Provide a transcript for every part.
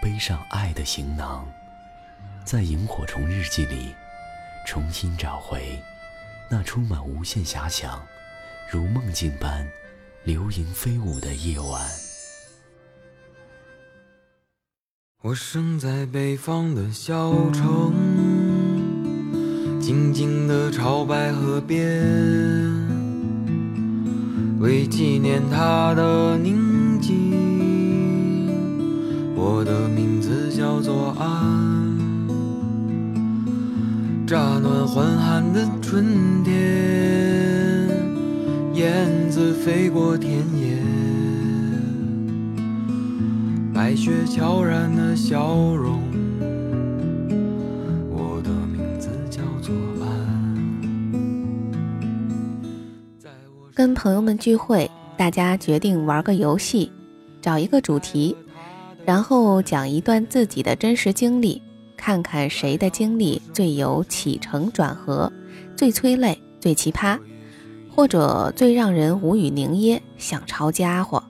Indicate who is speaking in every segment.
Speaker 1: 背上爱的行囊，在萤火虫日记里重新找回那充满无限遐想、如梦境般流萤飞舞的夜晚。
Speaker 2: 我生在北方的小城，静静的朝白河边，为纪念他的宁静。我的名字叫做安，乍暖还寒的春天，燕子飞过田野，白雪悄然的笑容。我的名字叫做安。
Speaker 3: 跟朋友们聚会，大家决定玩个游戏，找一个主题。然后讲一段自己的真实经历，看看谁的经历最有起承转合，最催泪、最奇葩，或者最让人无语凝噎、想抄家伙。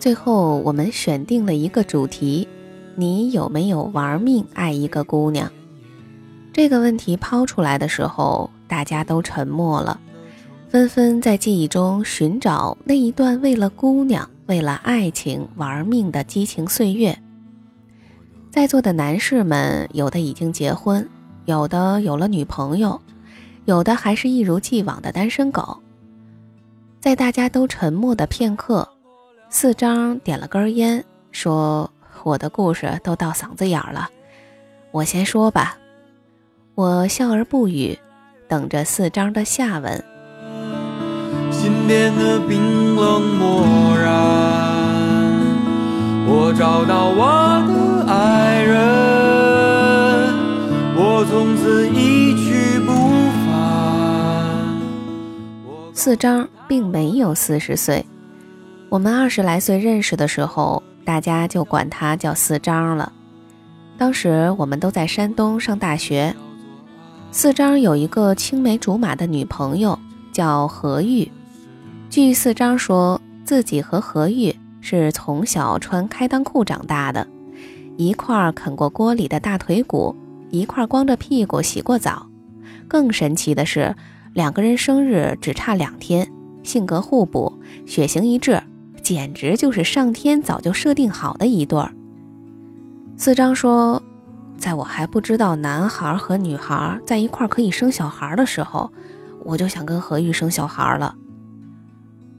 Speaker 3: 最后我们选定了一个主题：你有没有玩命爱一个姑娘？这个问题抛出来的时候，大家都沉默了，纷纷在记忆中寻找那一段为了姑娘。为了爱情玩命的激情岁月，在座的男士们，有的已经结婚，有的有了女朋友，有的还是一如既往的单身狗。在大家都沉默的片刻，四张点了根烟，说：“我的故事都到嗓子眼了，我先说吧。”我笑而不语，等着四张的下文。
Speaker 2: 变得冰冷漠然。我找到我的爱人，我从此一去不返。
Speaker 3: 四张并没有四十岁，我们二十来岁认识的时候，大家就管他叫四张了。当时我们都在山东上大学，四张有一个青梅竹马的女朋友，叫何玉。据四张说，自己和何玉是从小穿开裆裤长大的，一块儿啃过锅里的大腿骨，一块儿光着屁股洗过澡。更神奇的是，两个人生日只差两天，性格互补，血型一致，简直就是上天早就设定好的一对儿。四张说，在我还不知道男孩和女孩在一块可以生小孩的时候，我就想跟何玉生小孩了。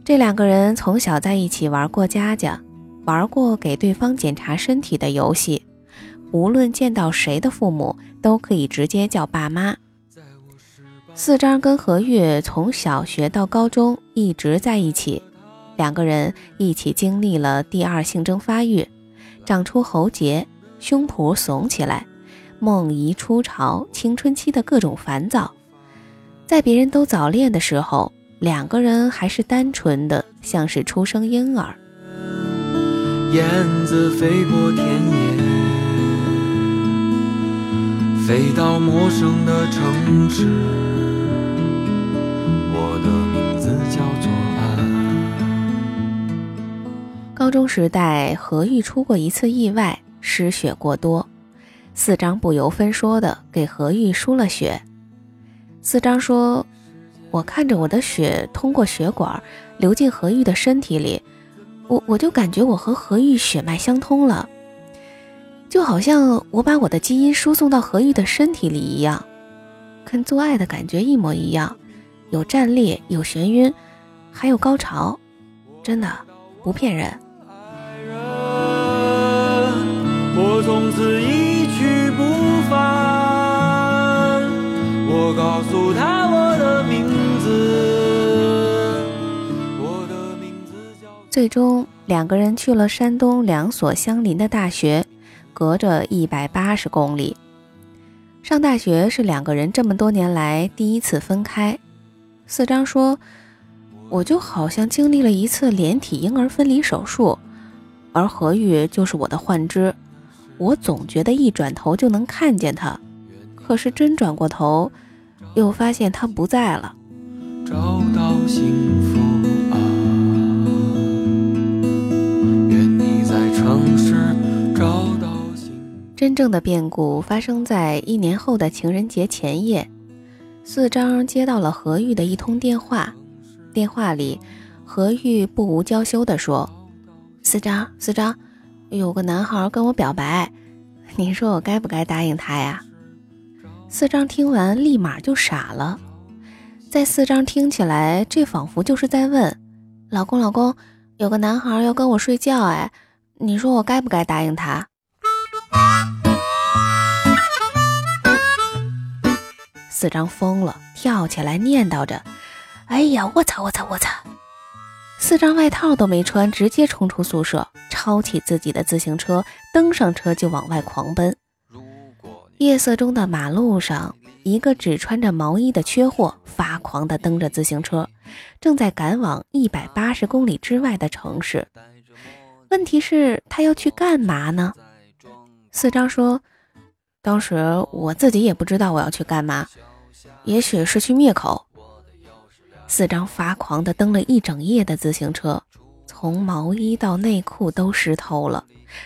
Speaker 3: 这两个人从小在一起玩过家家，玩过给对方检查身体的游戏，无论见到谁的父母都可以直接叫爸妈。四张跟何月从小学到高中一直在一起，两个人一起经历了第二性征发育，长出喉结，胸脯耸起来，梦遗初潮，青春期的各种烦躁，在别人都早恋的时候。两个人还是单纯的，像是出生婴儿。
Speaker 2: 燕子飞过田野，飞到陌生的城市。我的名字叫做安。
Speaker 3: 高中时代，何玉出过一次意外，失血过多，四张不由分说的给何玉输了血。四张说。我看着我的血通过血管流进何玉的身体里，我我就感觉我和何玉血脉相通了，就好像我把我的基因输送到何玉的身体里一样，跟做爱的感觉一模一样，有战栗，有眩晕，还有高潮，真的不骗人。
Speaker 2: 我从此一去不返。我告诉他
Speaker 3: 最终，两个人去了山东两所相邻的大学，隔着一百八十公里。上大学是两个人这么多年来第一次分开。四张说：“我就好像经历了一次连体婴儿分离手术，而何玉就是我的幻肢。我总觉得一转头就能看见他，可是真转过头，又发现他不在了。”找到幸福正的变故发生在一年后的情人节前夜。四张接到了何玉的一通电话，电话里，何玉不无娇羞地说：“四张，四张，有个男孩跟我表白，你说我该不该答应他呀？”四张听完立马就傻了，在四张听起来，这仿佛就是在问：“老公，老公，有个男孩要跟我睡觉，哎，你说我该不该答应他？”四张疯了，跳起来念叨着：“哎呀，我操，我操，我操！”四张外套都没穿，直接冲出宿舍，抄起自己的自行车，登上车就往外狂奔。夜色中的马路上，一个只穿着毛衣的缺货发狂地蹬着自行车，正在赶往一百八十公里之外的城市。问题是，他要去干嘛呢？四张说：“当时我自己也不知道我要去干嘛。”也许是去灭口。四张发狂地蹬了一整夜的自行车，从毛衣到内裤都湿透了，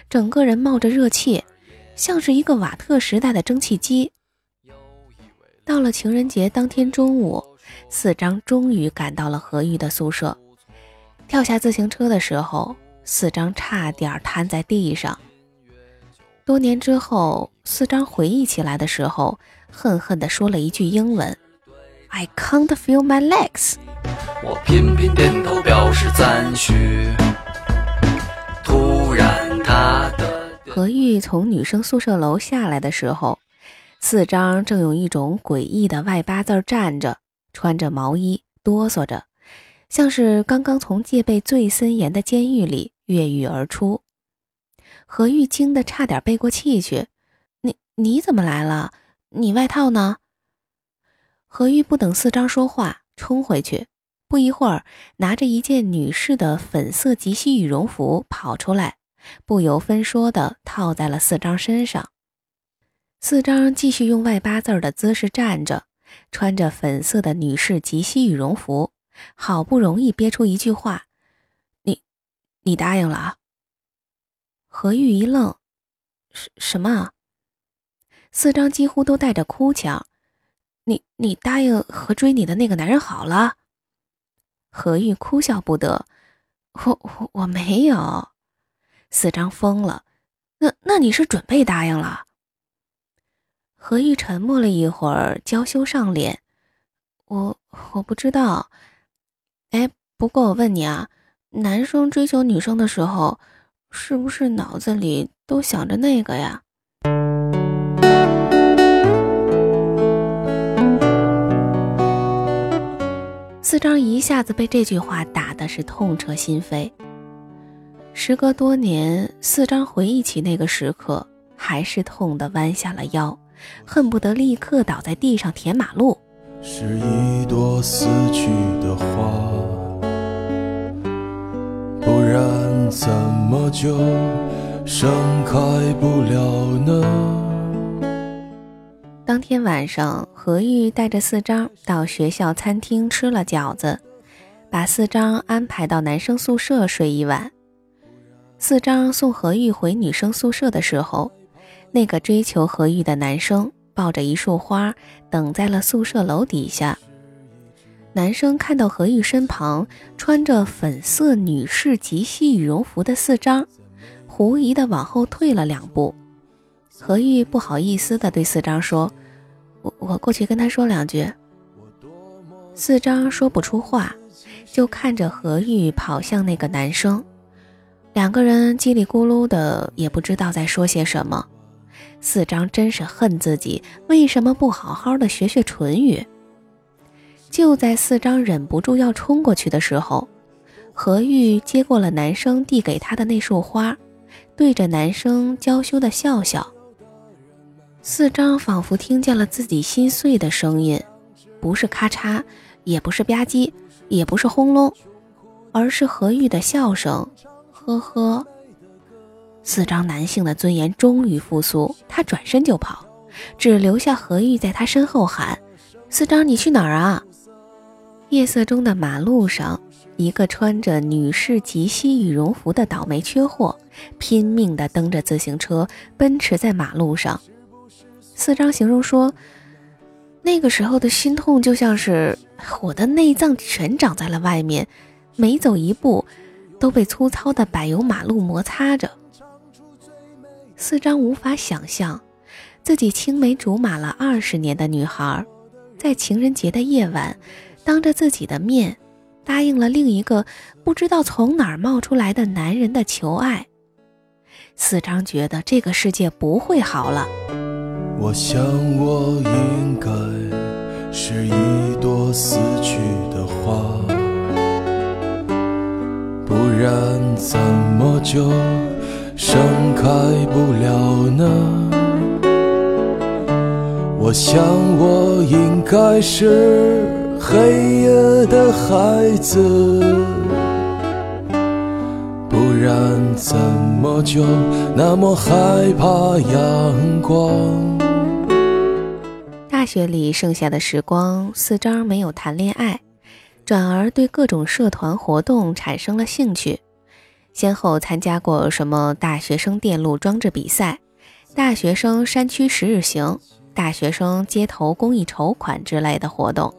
Speaker 3: 整个人冒着热气，像是一个瓦特时代的蒸汽机。到了情人节当天中午，四张终于赶到了何玉的宿舍。跳下自行车的时候，四张差点瘫在地上。多年之后，四张回忆起来的时候。恨恨地说了一句英文：“I can't feel my legs。”我频频点头表示赞许。突然，他的何玉从女生宿舍楼下来的时候，四张正用一种诡异的外八字站着，穿着毛衣，哆嗦着，像是刚刚从戒备最森严的监狱里越狱而出。何玉惊得差点背过气去：“你你怎么来了？”你外套呢？何玉不等四张说话，冲回去，不一会儿，拿着一件女士的粉色及膝羽绒服跑出来，不由分说的套在了四张身上。四张继续用外八字的姿势站着，穿着粉色的女士及膝羽绒服，好不容易憋出一句话：“你，你答应了？”何玉一愣：“什什么？”四张几乎都带着哭腔：“你你答应和追你的那个男人好了？”何玉哭笑不得：“我我我没有。”四张疯了：“那那你是准备答应了？”何玉沉默了一会儿，娇羞上脸：“我我不知道。哎，不过我问你啊，男生追求女生的时候，是不是脑子里都想着那个呀？”四张一下子被这句话打的是痛彻心扉。时隔多年，四张回忆起那个时刻，还是痛得弯下了腰，恨不得立刻倒在地上填马路。是一朵死去的花，不然怎么就盛开不了呢？当天晚上，何玉带着四张到学校餐厅吃了饺子，把四张安排到男生宿舍睡一晚。四张送何玉回女生宿舍的时候，那个追求何玉的男生抱着一束花等在了宿舍楼底下。男生看到何玉身旁穿着粉色女士及膝羽绒服的四张，狐疑的往后退了两步。何玉不好意思地对四张说：“我我过去跟他说两句。”四张说不出话，就看着何玉跑向那个男生，两个人叽里咕噜的，也不知道在说些什么。四张真是恨自己为什么不好好的学学唇语。就在四张忍不住要冲过去的时候，何玉接过了男生递给他的那束花，对着男生娇羞的笑笑。四张仿佛听见了自己心碎的声音，不是咔嚓，也不是吧唧，也不是轰隆，而是何玉的笑声，呵呵。四张男性的尊严终于复苏，他转身就跑，只留下何玉在他身后喊：“四张，你去哪儿啊？”夜色中的马路上，一个穿着女士及膝羽绒服的倒霉缺货，拼命地蹬着自行车奔驰在马路上。四张形容说：“那个时候的心痛，就像是我的内脏全长在了外面，每走一步都被粗糙的柏油马路摩擦着。”四张无法想象，自己青梅竹马了二十年的女孩，在情人节的夜晚，当着自己的面，答应了另一个不知道从哪儿冒出来的男人的求爱。四张觉得这个世界不会好了。
Speaker 4: 我想我应该是一朵死去的花，不然怎么就？盛开不了呢。我想我应该是黑夜的孩子，然怎么就那么害怕阳光？
Speaker 3: 大学里剩下的时光，四张没有谈恋爱，转而对各种社团活动产生了兴趣。先后参加过什么大学生电路装置比赛、大学生山区十日行、大学生街头公益筹款之类的活动。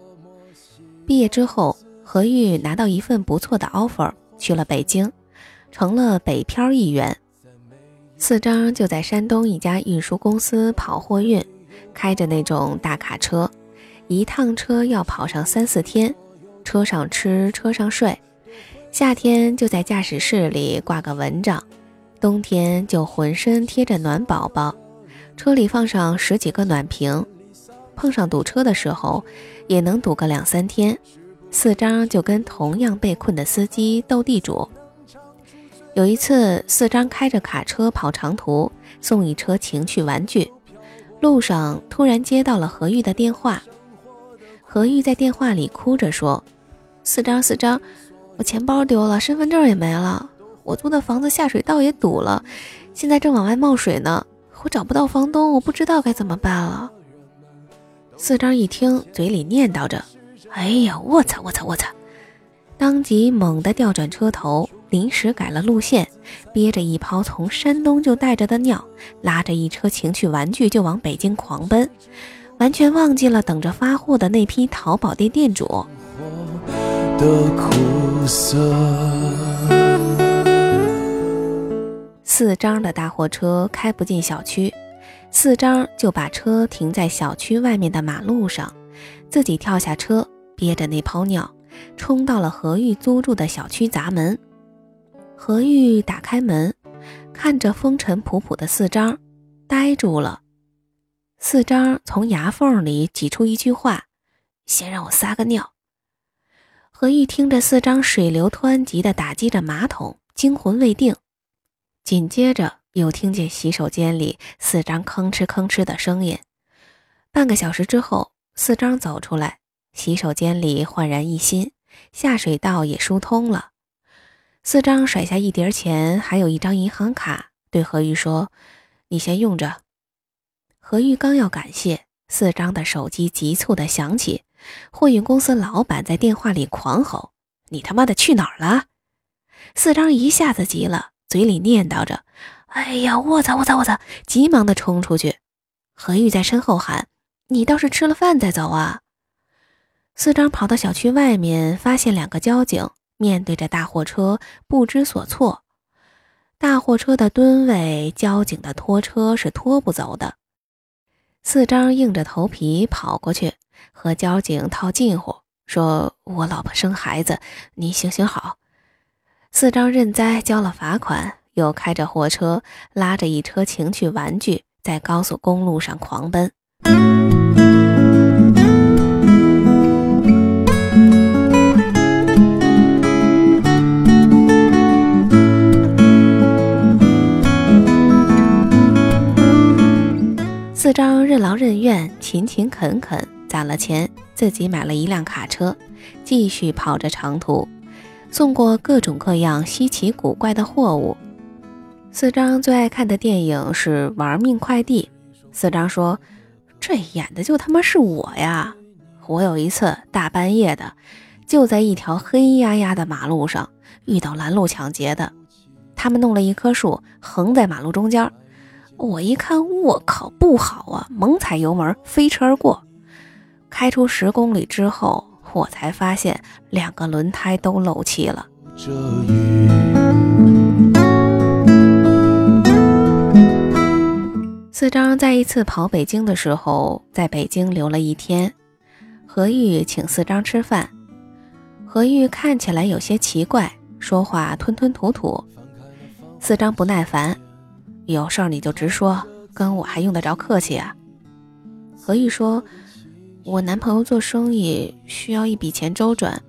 Speaker 3: 毕业之后，何玉拿到一份不错的 offer，去了北京，成了北漂一员。四张就在山东一家运输公司跑货运，开着那种大卡车，一趟车要跑上三四天，车上吃，车上睡。夏天就在驾驶室里挂个蚊帐，冬天就浑身贴着暖宝宝，车里放上十几个暖瓶，碰上堵车的时候，也能堵个两三天。四张就跟同样被困的司机斗地主。有一次，四张开着卡车跑长途，送一车情趣玩具，路上突然接到了何玉的电话。何玉在电话里哭着说：“四张，四张。”我钱包丢了，身份证也没了，我租的房子下水道也堵了，现在正往外冒水呢。我找不到房东，我不知道该怎么办了。四张一听，嘴里念叨着：“哎呀，我操，我操，我操！”当即猛地调转车头，临时改了路线，憋着一泡从山东就带着的尿，拉着一车情趣玩具就往北京狂奔，完全忘记了等着发货的那批淘宝店店主。的苦涩。四张的大货车开不进小区，四张就把车停在小区外面的马路上，自己跳下车，憋着那泡尿，冲到了何玉租住的小区砸门。何玉打开门，看着风尘仆仆的四张，呆住了。四张从牙缝里挤出一句话：“先让我撒个尿。”何玉听着四张水流湍急地打击着马桶，惊魂未定。紧接着又听见洗手间里四张吭哧吭哧的声音。半个小时之后，四张走出来，洗手间里焕然一新，下水道也疏通了。四张甩下一叠钱，还有一张银行卡，对何玉说：“你先用着。”何玉刚要感谢，四张的手机急促地响起。货运公司老板在电话里狂吼：“你他妈的去哪儿了？”四张一下子急了，嘴里念叨着：“哎呀，我操，我操，我操！”急忙的冲出去。何玉在身后喊：“你倒是吃了饭再走啊！”四张跑到小区外面，发现两个交警面对着大货车，不知所措。大货车的吨位，交警的拖车是拖不走的。四张硬着头皮跑过去。和交警套近乎，说：“我老婆生孩子，你行行好。”四张认栽，交了罚款，又开着货车，拉着一车情趣玩具，在高速公路上狂奔。四张任劳任怨、勤勤恳恳，攒了钱，自己买了一辆卡车，继续跑着长途，送过各种各样稀奇古怪的货物。四张最爱看的电影是《玩命快递》。四张说：“这演的就他妈是我呀！我有一次大半夜的，就在一条黑压压的马路上遇到拦路抢劫的，他们弄了一棵树横在马路中间。”我一看，我靠，不好啊！猛踩油门，飞驰而过。开出十公里之后，我才发现两个轮胎都漏气了。四张在一次跑北京的时候，在北京留了一天。何玉请四张吃饭，何玉看起来有些奇怪，说话吞吞吐吐。四张不耐烦。有事儿你就直说，跟我还用得着客气啊？何玉说：“我男朋友做生意需要一笔钱周转，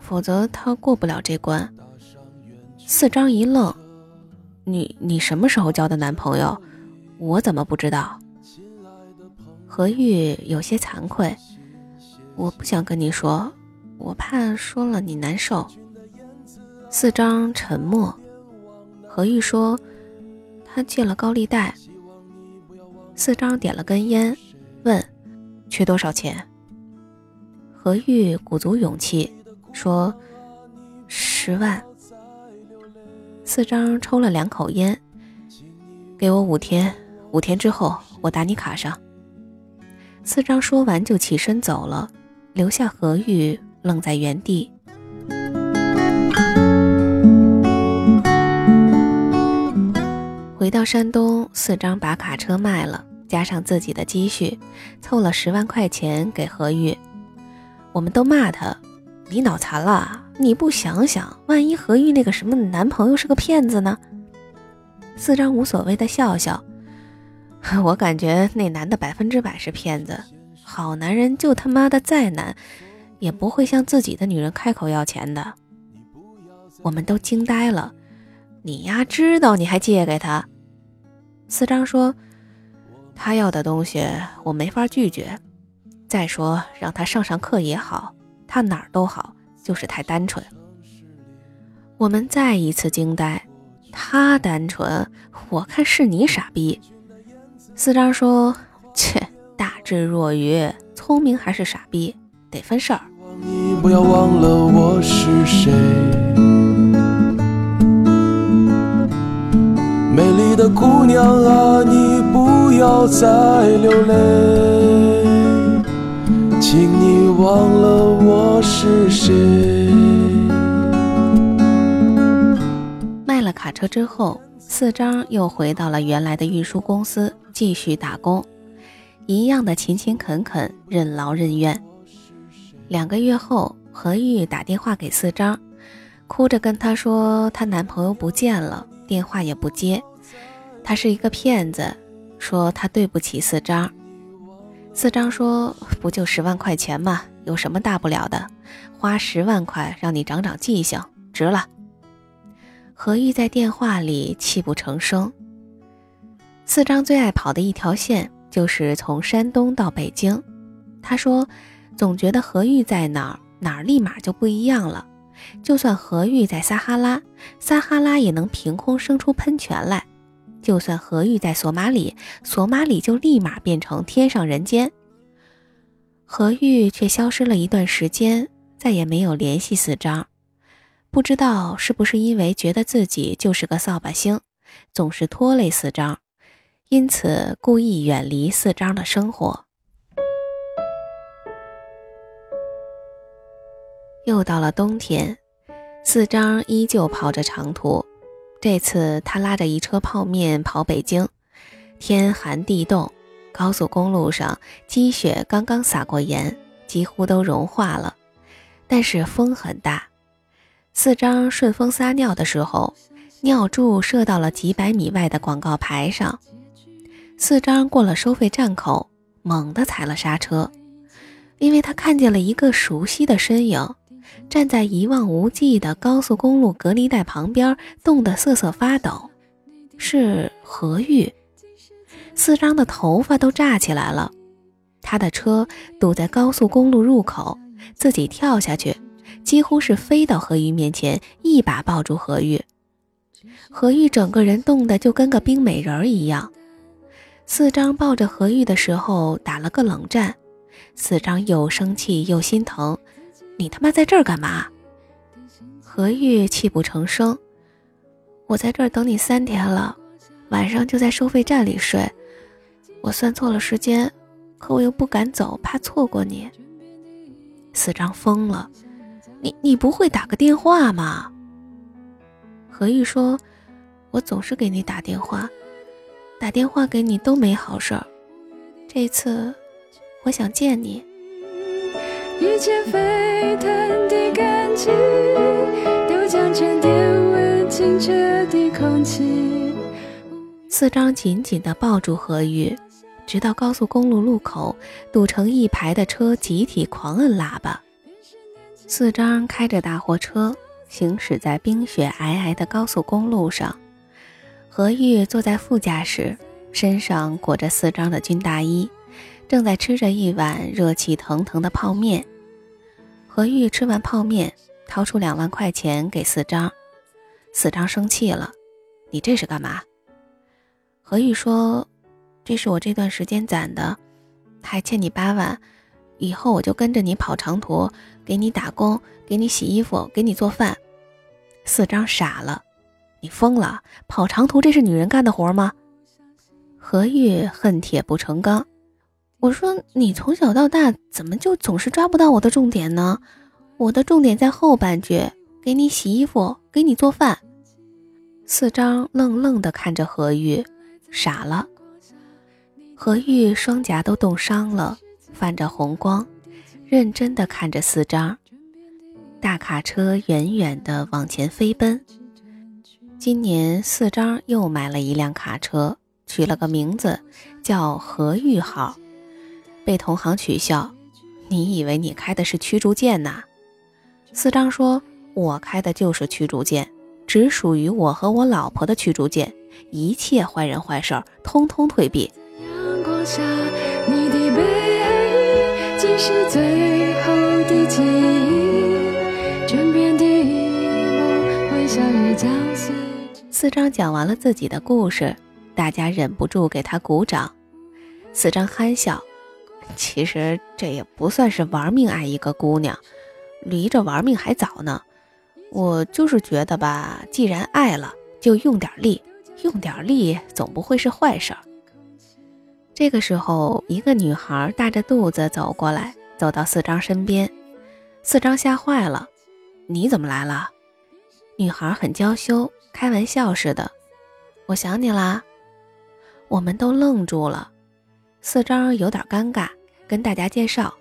Speaker 3: 否则他过不了这关。”四张一愣：“你你什么时候交的男朋友？我怎么不知道？”何玉有些惭愧：“我不想跟你说，我怕说了你难受。”四张沉默。何玉说。他借了高利贷，四张点了根烟，问：“缺多少钱？”何玉鼓足勇气说：“十万。”四张抽了两口烟，给我五天，五天之后我打你卡上。四张说完就起身走了，留下何玉愣在原地。回到山东，四张把卡车卖了，加上自己的积蓄，凑了十万块钱给何玉。我们都骂他：“你脑残了？你不想想，万一何玉那个什么男朋友是个骗子呢？”四张无所谓的笑笑：“ 我感觉那男的百分之百是骗子。好男人就他妈的再难，也不会向自己的女人开口要钱的。”我们都惊呆了：“你丫知道你还借给他？”四张说：“他要的东西我没法拒绝。再说让他上上课也好，他哪儿都好，就是太单纯。”我们再一次惊呆，他单纯，我看是你傻逼。四张说：“切，大智若愚，聪明还是傻逼，得分事儿。”美的姑娘啊，你不要再流泪，请你忘了我是谁。卖了卡车之后，四张又回到了原来的运输公司，继续打工，一样的勤勤恳恳，任劳任怨。两个月后，何玉打电话给四张，哭着跟他说，她男朋友不见了。电话也不接，他是一个骗子，说他对不起四张。四张说：“不就十万块钱吗？有什么大不了的？花十万块让你长长记性，值了。”何玉在电话里泣不成声。四张最爱跑的一条线就是从山东到北京，他说：“总觉得何玉在哪儿，哪儿立马就不一样了。”就算何玉在撒哈拉，撒哈拉也能凭空生出喷泉来；就算何玉在索马里，索马里就立马变成天上人间。何玉却消失了一段时间，再也没有联系四张。不知道是不是因为觉得自己就是个扫把星，总是拖累四张，因此故意远离四张的生活。又到了冬天，四张依旧跑着长途。这次他拉着一车泡面跑北京，天寒地冻，高速公路上积雪刚刚撒过盐，几乎都融化了。但是风很大，四张顺风撒尿的时候，尿柱射到了几百米外的广告牌上。四张过了收费站口，猛地踩了刹车，因为他看见了一个熟悉的身影。站在一望无际的高速公路隔离带旁边，冻得瑟瑟发抖，是何玉。四张的头发都炸起来了。他的车堵在高速公路入口，自己跳下去，几乎是飞到何玉面前，一把抱住何玉。何玉整个人冻得就跟个冰美人一样。四张抱着何玉的时候打了个冷战，四张又生气又心疼：“你他妈在这儿干嘛？”何玉泣不成声：“我在这儿等你三天了，晚上就在收费站里睡。我算错了时间，可我又不敢走，怕错过你。”四张疯了：“你你不会打个电话吗？”何玉说：“我总是给你打电话。”打电话给你都没好事儿，这次我想见你。
Speaker 5: 一切沸腾的感情，都将沉淀为清澈的空气
Speaker 3: 四张紧紧地抱住何玉，直到高速公路路口堵成一排的车集体狂摁喇叭。四张开着大货车行驶在冰雪皑皑的高速公路上。何玉坐在副驾驶，身上裹着四张的军大衣，正在吃着一碗热气腾腾的泡面。何玉吃完泡面，掏出两万块钱给四张。四张生气了：“你这是干嘛？”何玉说：“这是我这段时间攒的，还欠你八万，以后我就跟着你跑长途，给你打工，给你洗衣服，给你做饭。”四张傻了。你疯了！跑长途这是女人干的活吗？何玉恨铁不成钢。我说你从小到大怎么就总是抓不到我的重点呢？我的重点在后半句，给你洗衣服，给你做饭。四张愣愣地看着何玉，傻了。何玉双颊都冻伤了，泛着红光，认真地看着四张。大卡车远远地往前飞奔。今年四张又买了一辆卡车，取了个名字叫“何玉号”，被同行取笑。你以为你开的是驱逐舰呐？四张说：“我开的就是驱逐舰，只属于我和我老婆的驱逐舰，一切坏人坏事儿通通退避。”四张讲完了自己的故事，大家忍不住给他鼓掌。四张憨笑，其实这也不算是玩命爱一个姑娘，离着玩命还早呢。我就是觉得吧，既然爱了，就用点力，用点力总不会是坏事儿。这个时候，一个女孩大着肚子走过来，走到四张身边。四张吓坏了：“你怎么来了？”女孩很娇羞。开玩笑似的，我想你啦。我们都愣住了，四张有点尴尬，跟大家介绍：“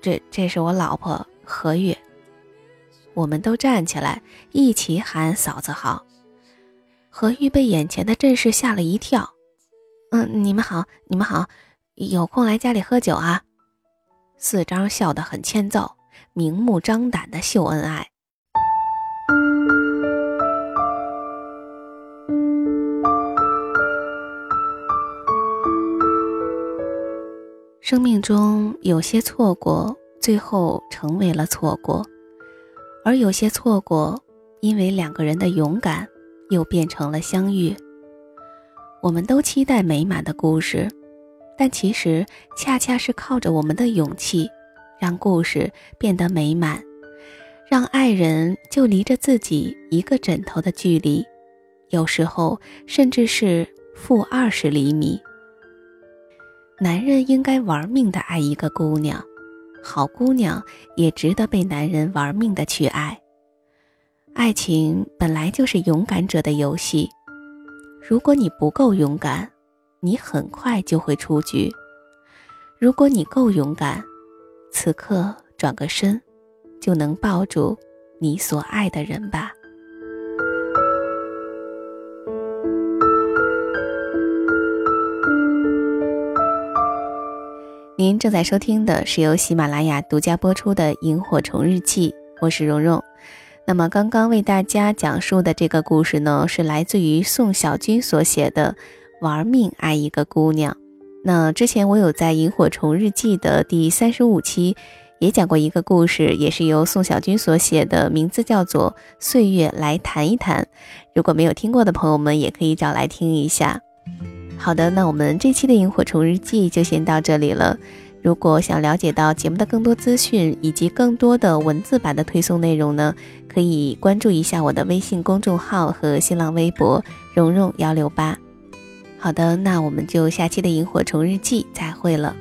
Speaker 3: 这这是我老婆何玉。”我们都站起来，一起喊嫂子好。何玉被眼前的阵势吓了一跳。嗯，你们好，你们好，有空来家里喝酒啊。四张笑得很欠揍，明目张胆的秀恩爱。生命中有些错过，最后成为了错过；而有些错过，因为两个人的勇敢，又变成了相遇。我们都期待美满的故事，但其实恰恰是靠着我们的勇气，让故事变得美满，让爱人就离着自己一个枕头的距离，有时候甚至是负二十厘米。男人应该玩命的爱一个姑娘，好姑娘也值得被男人玩命的去爱。爱情本来就是勇敢者的游戏，如果你不够勇敢，你很快就会出局；如果你够勇敢，此刻转个身，就能抱住你所爱的人吧。您正在收听的是由喜马拉雅独家播出的《萤火虫日记》，我是蓉蓉。那么刚刚为大家讲述的这个故事呢，是来自于宋小军所写的《玩命爱一个姑娘。那之前我有在《萤火虫日记》的第三十五期也讲过一个故事，也是由宋小军所写的，名字叫做《岁月来谈一谈》。如果没有听过的朋友们，也可以找来听一下。好的，那我们这期的《萤火虫日记》就先到这里了。如果想了解到节目的更多资讯以及更多的文字版的推送内容呢，可以关注一下我的微信公众号和新浪微博“蓉蓉幺六八”。好的，那我们就下期的《萤火虫日记》再会了。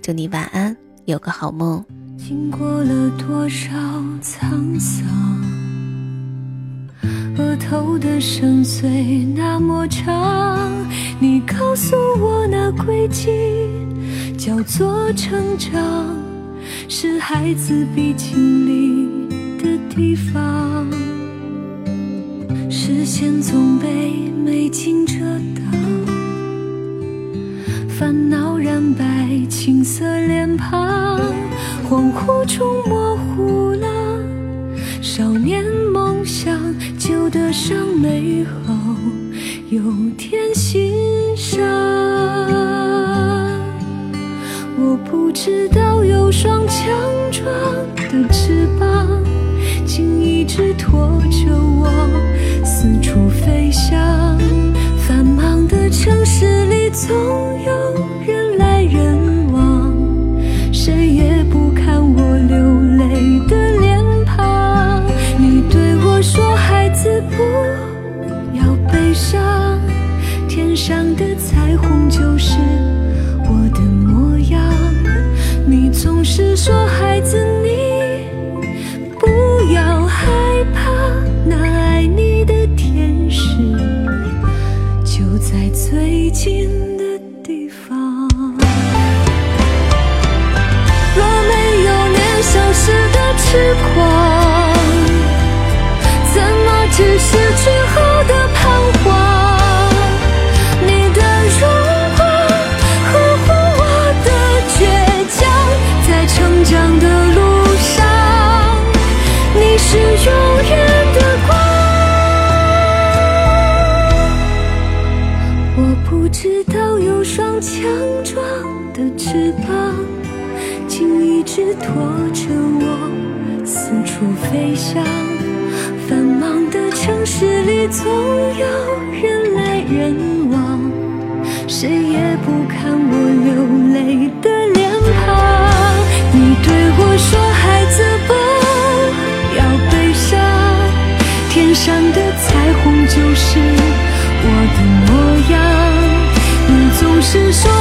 Speaker 3: 祝你晚安，有个好梦。
Speaker 6: 经过了多少沧桑，额头的深邃那么长，你告诉我那轨迹。叫做成长，是孩子必经历的地方。视线总被美景遮挡，烦恼染白青涩脸庞，恍惚中模糊旧的伤美好，有天欣赏。我不知道有双强壮的翅膀，竟一直拖着我是说，孩子，你不要害怕，那爱你的天使就在最近的地方。若没有年少时的痴狂，总有人来人往，谁也不看我流泪的脸庞。你对我说：“孩子，不要悲伤，天上的彩虹就是我的模样。”你总是说，